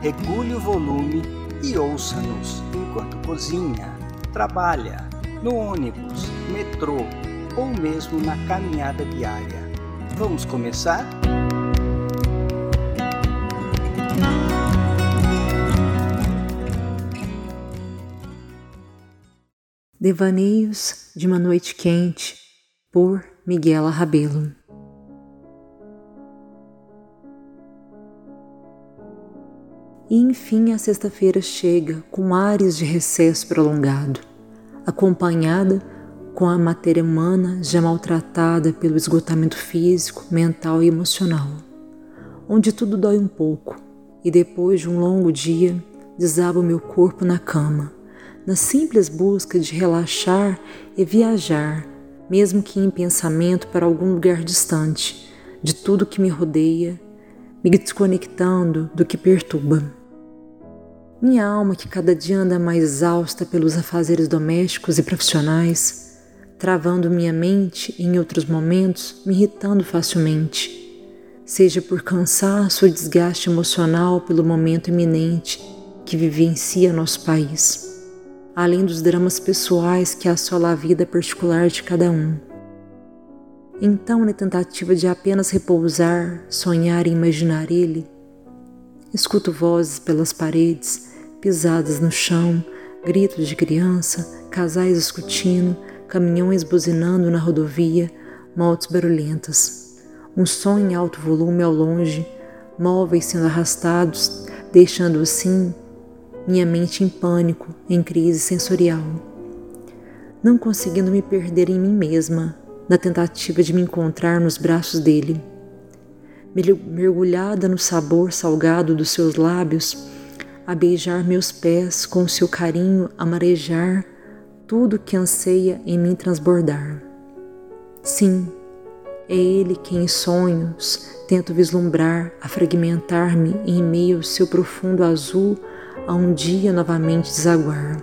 regule o volume e ouça-nos enquanto cozinha, trabalha, no ônibus, metrô ou mesmo na caminhada diária. Vamos começar? Devaneios de uma Noite Quente, por Miguel Rabelo. E enfim a sexta-feira chega com ares de recesso prolongado, acompanhada com a matéria humana já maltratada pelo esgotamento físico, mental e emocional, onde tudo dói um pouco e depois de um longo dia desaba o meu corpo na cama, na simples busca de relaxar e viajar, mesmo que em pensamento para algum lugar distante de tudo que me rodeia, me desconectando do que perturba. Minha alma, que cada dia anda mais exausta pelos afazeres domésticos e profissionais, travando minha mente e em outros momentos me irritando facilmente, seja por cansaço ou desgaste emocional pelo momento iminente que vivencia nosso país, além dos dramas pessoais que assola a vida particular de cada um. Então, na tentativa de apenas repousar, sonhar e imaginar ele, escuto vozes pelas paredes pisadas no chão, gritos de criança, casais discutindo, caminhões buzinando na rodovia, motos barulhentas. Um som em alto volume ao longe, móveis sendo arrastados, deixando assim minha mente em pânico, em crise sensorial. Não conseguindo me perder em mim mesma, na tentativa de me encontrar nos braços dele. Mergulhada no sabor salgado dos seus lábios, a beijar meus pés com seu carinho a marejar tudo que anseia em mim transbordar. Sim, é Ele quem em sonhos tento vislumbrar a fragmentar-me em meio ao seu profundo azul a um dia novamente desaguar.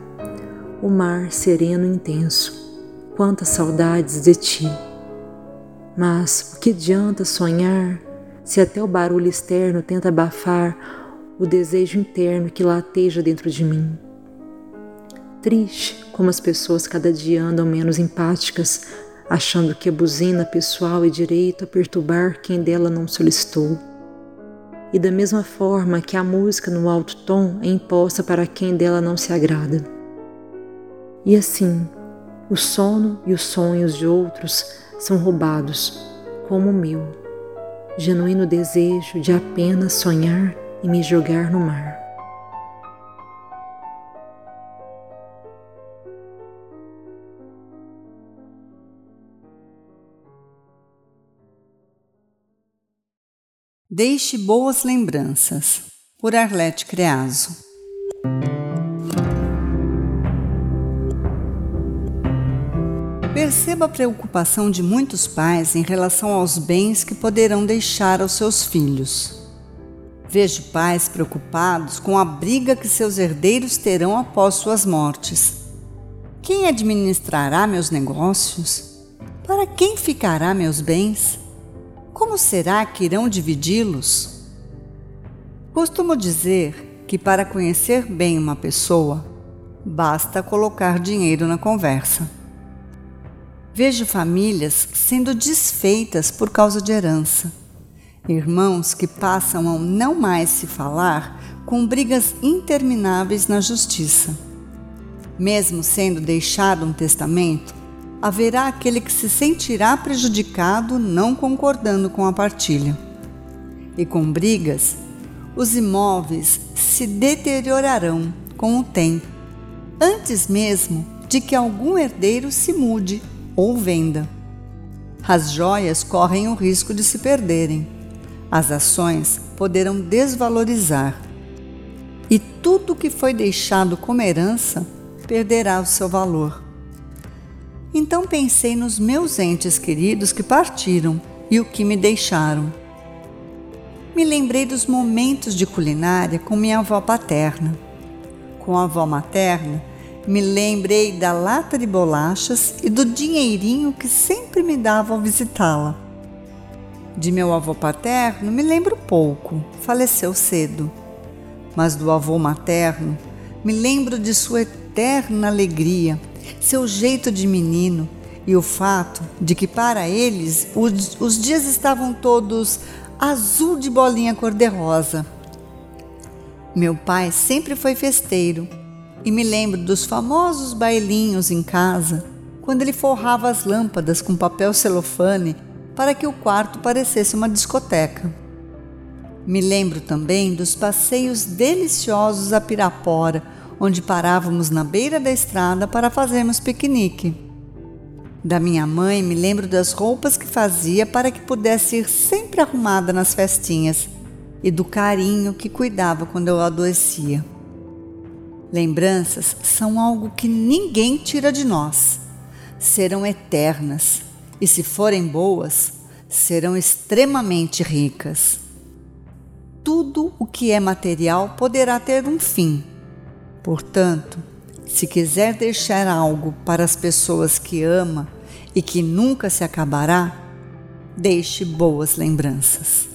O mar sereno e intenso, quantas saudades de ti. Mas o que adianta sonhar se até o barulho externo tenta abafar o desejo interno que lateja dentro de mim. Triste como as pessoas cada dia andam menos empáticas, achando que a buzina pessoal é direito a perturbar quem dela não solicitou. E da mesma forma que a música no alto tom é imposta para quem dela não se agrada. E assim, o sono e os sonhos de outros são roubados, como o meu, genuíno desejo de apenas sonhar e me jogar no mar. Deixe boas lembranças, por Arlete Creaso. Perceba a preocupação de muitos pais em relação aos bens que poderão deixar aos seus filhos. Vejo pais preocupados com a briga que seus herdeiros terão após suas mortes. Quem administrará meus negócios? Para quem ficará meus bens? Como será que irão dividi-los? Costumo dizer que para conhecer bem uma pessoa, basta colocar dinheiro na conversa. Vejo famílias sendo desfeitas por causa de herança Irmãos que passam a não mais se falar com brigas intermináveis na justiça. Mesmo sendo deixado um testamento, haverá aquele que se sentirá prejudicado não concordando com a partilha. E com brigas, os imóveis se deteriorarão com o tempo, antes mesmo de que algum herdeiro se mude ou venda. As joias correm o risco de se perderem as ações poderão desvalorizar. e tudo que foi deixado como herança perderá o seu valor. Então pensei nos meus entes queridos que partiram e o que me deixaram. Me lembrei dos momentos de culinária com minha avó paterna. Com a avó materna, me lembrei da lata de bolachas e do dinheirinho que sempre me dava ao visitá-la. De meu avô paterno me lembro pouco, faleceu cedo. Mas do avô materno me lembro de sua eterna alegria, seu jeito de menino e o fato de que para eles os, os dias estavam todos azul de bolinha cor-de-rosa. Meu pai sempre foi festeiro e me lembro dos famosos bailinhos em casa, quando ele forrava as lâmpadas com papel celofane para que o quarto parecesse uma discoteca. Me lembro também dos passeios deliciosos a Pirapora, onde parávamos na beira da estrada para fazermos piquenique. Da minha mãe, me lembro das roupas que fazia para que pudesse ir sempre arrumada nas festinhas e do carinho que cuidava quando eu adoecia. Lembranças são algo que ninguém tira de nós. Serão eternas e, se forem boas, serão extremamente ricas. Tudo o que é material poderá ter um fim. Portanto, se quiser deixar algo para as pessoas que ama e que nunca se acabará, deixe boas lembranças.